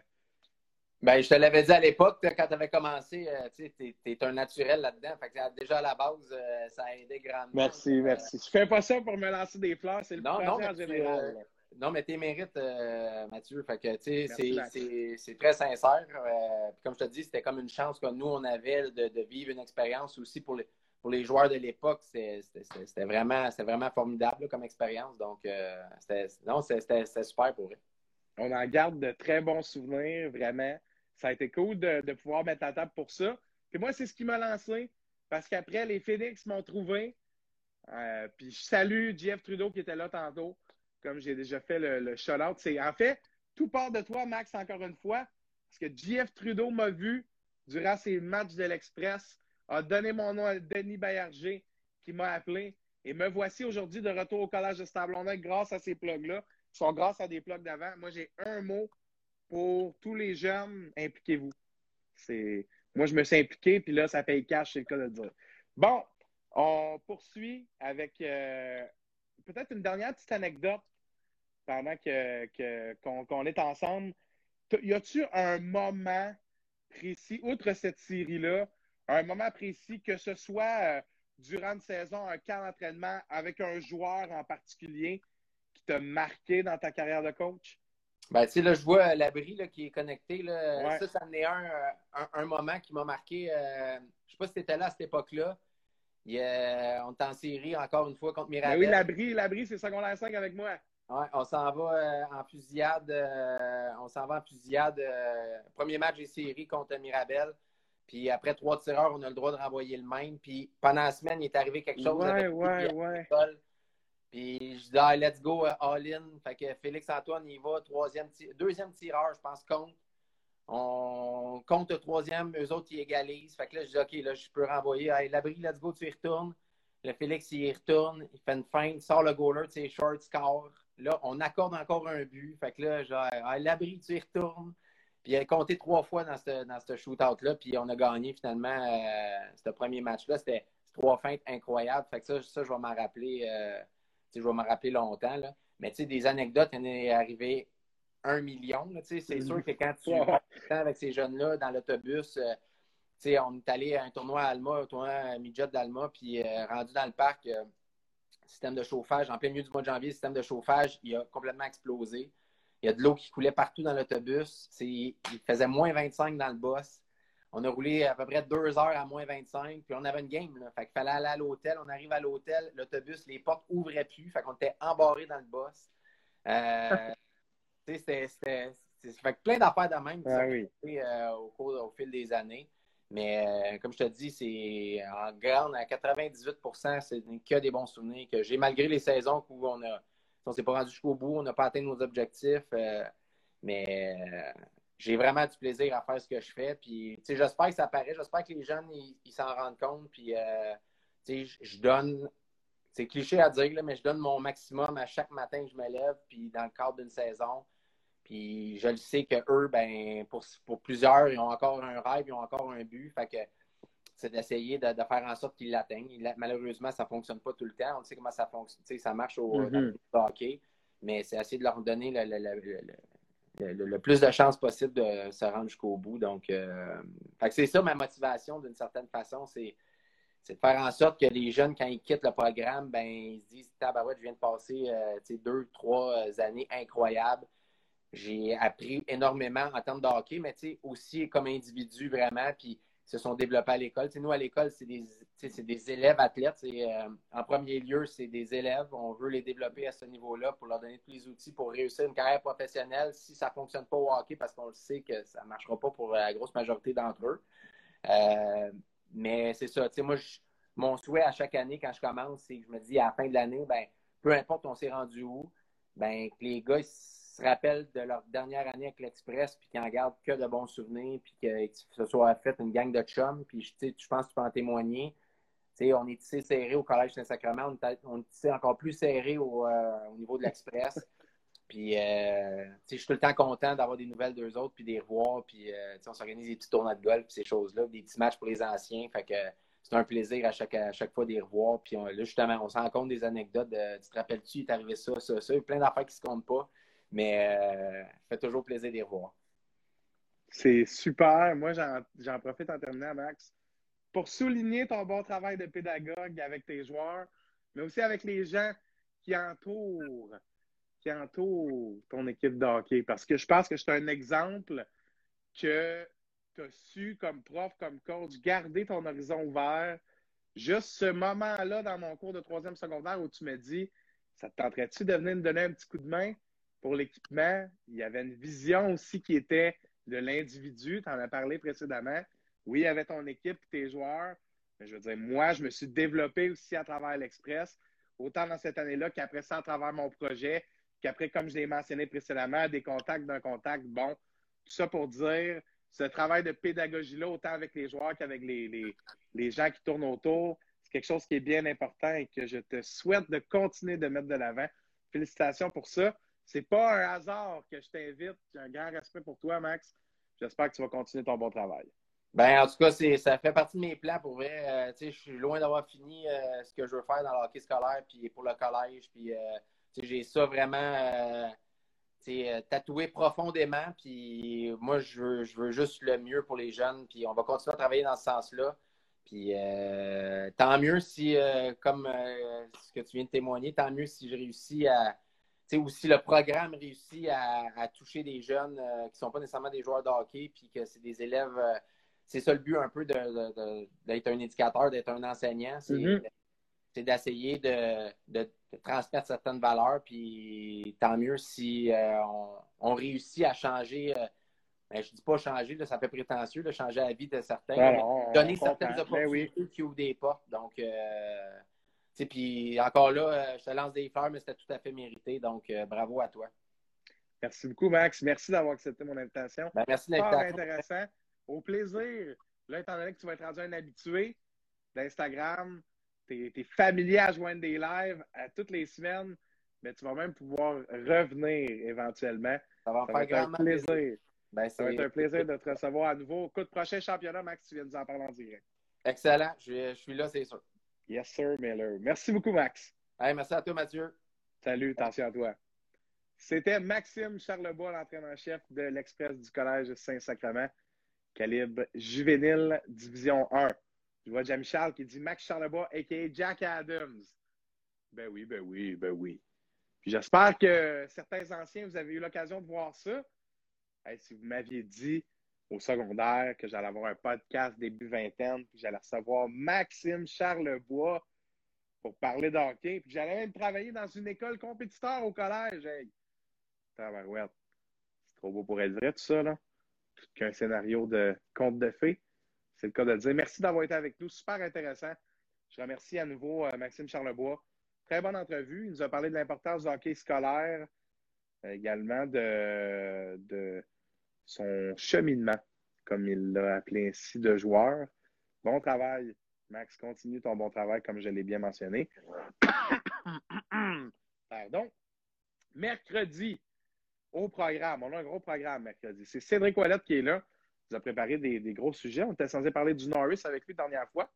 Ben, je te l'avais dit à l'époque, quand tu avais commencé, euh, tu es un naturel là-dedans. Fait que déjà à la base, euh, ça a aidé grandement. Merci, Euh, merci. Je fais pas ça pour me lancer des fleurs, c'est le Non, projet non, en tu, général. euh. Non, mais tes mérites, euh, Mathieu. Fait que, tu sais, Merci, c'est- Max. c'est c'est très sincère. Euh, comme je te dis, c'était comme une chance que nous, on avait de, de vivre une expérience aussi pour les, pour les joueurs de l'époque. C'était vraiment, c'était vraiment formidable là, comme expérience. Donc, euh, c'était non, c'était c'était super pour eux. On en garde de très bons souvenirs, vraiment. Ça a été cool de, de pouvoir mettre la table pour ça. Puis moi, c'est ce qui m'a lancé. Parce qu'après, les Phoenix m'ont trouvé. Puis je salue Jeff Trudeau qui était là tantôt, comme j'ai déjà fait le, shout-out. C'est en fait, tout part de toi, Max, encore une fois. Parce que Jeff Trudeau m'a vu durant ses matchs de l'Express, a donné mon nom à Denis Baillarger, qui m'a appelé. Et me voici aujourd'hui de retour au Collège de Sablonnec grâce à ces plugs-là. Ils sont grâce à des plugs d'avant. Moi, j'ai un mot pour tous les jeunes, impliquez-vous. C'est Moi, je me suis impliqué, puis là, ça paye cash, c'est le cas de le dire. Bon, on poursuit avec euh, peut-être une dernière petite anecdote pendant que, que- qu'on, qu'on est ensemble. Y a-tu un moment précis, outre cette série-là, un moment précis, que ce soit euh, durant une saison, un camp d'entraînement avec un joueur en particulier qui t'a marqué dans ta carrière de coach? Ben, tu sais, là, je vois euh, l'abri là, qui est connecté. Là. Ouais. Ça, ça en est un, euh, un, un moment qui m'a marqué. euh, je sais pas si tu étais là à cette époque-là. Il on est en série encore une fois contre Ben Mirabel. oui, l'abri, l'abri, c'est secondaire 5 avec moi. Ouais, on s'en va euh, en fusillade. euh, on s'en va en fusillade. euh, premier match des séries contre Mirabel. Puis après trois tireurs, on a le droit de renvoyer le même. Puis pendant la semaine, il est arrivé quelque chose. Ouais, avec ouais, ouais. Puis je dis, ah, let's go, euh, all-in. Fait que Félix-Antoine, il va, troisième, deuxième tireur, je pense, compte. On compte le troisième, eux autres, ils égalisent. Fait que là, je dis, OK, là, je peux renvoyer. Hey, Labri, let's go, tu y retournes. Le Félix, il y retourne, il fait une feinte, sort le goaler, tu sais, short, score. Là, on accorde encore un but. Fait que là, genre, Labri, tu y retournes. Puis il a compté trois fois dans ce, dans ce shootout-là, puis on a gagné finalement euh, ce premier match-là. C'était trois feintes incroyables. Fait que ça, ça je vais m'en rappeler, euh, je vais m'en rappeler longtemps. Là. Mais tu sais, des anecdotes, il en est arrivé un million. C'est sûr que quand tu du temps avec ces jeunes-là dans l'autobus, euh, tu sais, on est allé à un tournoi à Alma, un tournoi à midget d'Alma, puis euh, rendu dans le parc, euh, système de chauffage, en plein milieu du mois de janvier, le système de chauffage, il a complètement explosé. Il y a de l'eau qui coulait partout dans l'autobus. Il faisait moins 25 dans le boss. On a roulé à peu près deux heures à moins 25, puis on avait une game. Là. Fait qu'il fallait aller à l'hôtel. On arrive à l'hôtel, l'autobus, les portes ouvraient plus. Fait qu'on était embarrés dans le boss. Euh, c'était- plein d'affaires de même qui Ah sont oui. passées, euh, au, cours, au fil des années. Mais euh, comme je te dis, c'est en grande, à 98% c'est que des bons souvenirs que j'ai, malgré les saisons où on a on s'est pas rendu jusqu'au bout, on n'a pas atteint nos objectifs. euh, mais euh, j'ai vraiment du plaisir à faire ce que je fais. Puis, j'espère que ça paraît. J'espère que les jeunes, ils s'en rendent compte. Puis, je donne, c'est cliché à dire, là, mais je donne mon maximum à chaque matin que je me lève, puis dans le cadre d'une saison. Puis, je le sais que eux, ben, pour, pour plusieurs, ils ont encore un rêve, ils ont encore un but. Fait que c'est d'essayer de, de faire en sorte qu'ils l'atteignent. Malheureusement, ça ne fonctionne pas tout le temps. On sait comment ça fonctionne. Ça marche au Mhm. le hockey, mais c'est essayer de leur donner le, le- le- le- plus de chances possible de se rendre jusqu'au bout. Donc, euh, c'est ça ma motivation d'une certaine façon. C'est de faire en sorte que les jeunes, quand ils quittent le programme, ben, ils se disent Tabarouette, je viens de passer euh, deux, trois euh, années incroyables. J'ai appris énormément en termes de hockey, mais aussi comme individu vraiment, puis se sont développés à l'école. Nous, à l'école, c'est des, des élèves athlètes. Euh, en premier lieu, c'est des élèves. On veut les développer à ce niveau-là pour leur donner tous les outils pour réussir une carrière professionnelle si ça ne fonctionne pas au hockey, parce qu'on le sait que ça ne marchera pas pour la grosse majorité d'entre eux. Euh, mais c'est ça. Moi, mon souhait à chaque année, quand je commence, c'est que je me dis à la fin de l'année, ben, peu importe on s'est rendu où, ben, que les gars ils se rappellent de leur dernière année avec l'Express, puis qu'ils en gardent que de bons souvenirs, puis que, ce soit fait une gang de chums, puis je pense que tu peux en témoigner. On est tissé serré au Collège Saint-Sacrement, on est, tissé encore plus serré au, euh, au niveau de l'Express. Puis, euh, je suis tout le temps content d'avoir des nouvelles d'eux autres, puis des revoir. Puis, euh, on s'organise des petits tournois de golf, puis ces choses-là, des petits matchs pour les anciens. Fait que c'est un plaisir à chaque, à chaque fois de les revoir. Puis on- là, justement, on se rend compte des anecdotes. tu te rappelles-tu, il est arrivé ça, ça, ça. Plein d'affaires qui se comptent pas. Mais euh, fait toujours plaisir de les revoir. C'est super. Moi, j'en j'en profite en terminant, Max, pour souligner ton bon travail de pédagogue avec tes joueurs, mais aussi avec les gens qui entourent, qui entourent ton équipe de hockey. Parce que je pense que c'est un exemple que tu as su, comme prof, comme coach, garder ton horizon ouvert. Juste ce moment-là dans mon cours de troisième secondaire où tu me dis Ça te tenterait-tu de venir me donner un petit coup de main? Pour l'équipement? Il y avait une vision aussi qui était de l'individu. Tu en as parlé précédemment. Oui, il y avait ton équipe tes joueurs. Mais je veux dire, moi, je me suis développé aussi à travers l'Express, autant dans cette année-là qu'après ça, à travers mon projet, qu'après, comme je l'ai mentionné précédemment, des contacts d'un contact. Bon, tout ça pour dire ce travail de pédagogie-là, autant avec les joueurs qu'avec les, les, les gens qui tournent autour, c'est quelque chose qui est bien important et que je te souhaite de continuer de mettre de l'avant. Félicitations pour ça. C'est pas un hasard que je t'invite. J'ai un grand respect pour toi, Max. J'espère que tu vas continuer ton bon travail. Ben, en tout cas, ça fait partie de mes plans pour vrai. Euh, je suis loin d'avoir fini euh, ce que je veux faire dans le hockey scolaire puis pour le collège. Euh, j'ai ça vraiment tatoué profondément. Puis moi, je veux, je veux juste le mieux pour les jeunes. Puis on va continuer à travailler dans ce sens-là. Puis tant mieux si, comme ce que tu viens de témoigner, tant mieux si je réussis à. Ou si le programme réussit à, à toucher des jeunes euh, qui ne sont pas nécessairement des joueurs de hockey, puis que c'est des élèves. euh, c'est ça le but un peu d'être un éducateur, d'être un enseignant. C'est, Mhm. c'est d'essayer de, de- de transmettre certaines valeurs. Puis tant mieux si euh, on, on réussit à changer. ben, je dis pas changer, là, ça fait prétentieux, de changer la vie de certains. on- donner on certaines. Ben oui. opportunités qui ouvrent des portes. Donc, euh, puis encore là, euh, je te lance des fleurs, mais c'était tout à fait mérité. Donc, euh, bravo à toi. Merci beaucoup, Max. Merci d'avoir accepté mon invitation. Ben, merci Fort intéressant. Au plaisir. Là, étant donné que tu vas être rendu un habitué d'Instagram, tu es, familier à joindre des lives à toutes les semaines, mais tu vas même pouvoir revenir éventuellement. Ça va me Ça va faire être un plaisir. Ben, Ça va être un plaisir de te recevoir à nouveau. Écoute, prochain championnat, Max, tu viens de nous en parler en direct. excellent. Je, je suis là, c'est sûr. Yes, sir, Miller. Merci beaucoup, Max. Hey, merci à toi, Mathieu. Salut, attention à toi. C'était Maxime Charlebois, l'entraîneur-chef de l'Express du Collège Saint-Sacrement, calibre juvénile, division 1. Je vois Jean-Michel qui dit Max Charlebois, a.k.a. Jack Adams. Ben oui, ben oui, ben oui. Puis j'espère que certains anciens, vous avez eu l'occasion de voir ça. si vous m'aviez dit au secondaire que j'allais avoir un podcast début vingtaine, puis j'allais recevoir Maxime Charlebois pour parler d'hockey, puis j'allais même travailler dans une école compétiteur au collège. Hey, c'est trop beau pour être vrai, tout ça, là. Qu'un scénario de conte de fées. C'est le cas de le dire. Merci d'avoir été avec nous. Super intéressant. Je remercie à nouveau euh, Maxime Charlebois. Très bonne entrevue. Il nous a parlé de l'importance du hockey scolaire, euh, également de son cheminement, comme il l'a appelé ainsi, de joueur. Bon travail, Max. Continue ton bon travail, comme je l'ai bien mentionné. Pardon. Mercredi, au programme, on a un gros programme mercredi. C'est Cédric Ouellette qui est là. Il nous a préparé des, gros sujets. On était censé parler du Norris avec lui la dernière fois.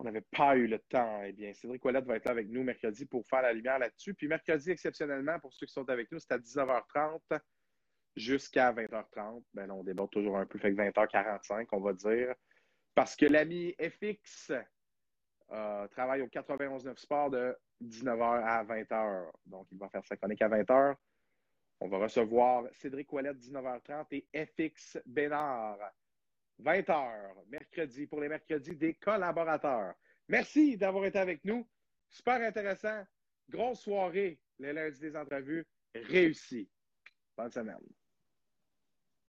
On n'avait pas eu le temps. Eh bien, Cédric Ouellette va être là avec nous mercredi pour faire la lumière là-dessus. Puis mercredi, exceptionnellement, pour ceux qui sont avec nous, c'est à 19h30 jusqu'à 20h30. Ben on déborde toujours un peu, fait que 20h45, on va dire. Parce que l'ami FX euh, travaille au 91.9 Sport de 19h à 20h. Donc, il va faire sa chronique à 20h. On va recevoir Cédric Ouellette, 19h30 et FX Bénard, 20h, mercredi, pour les mercredis des collaborateurs. Merci d'avoir été avec nous. Super intéressant. Grosse soirée, les lundis des entrevues. Réussi. Bonne semaine.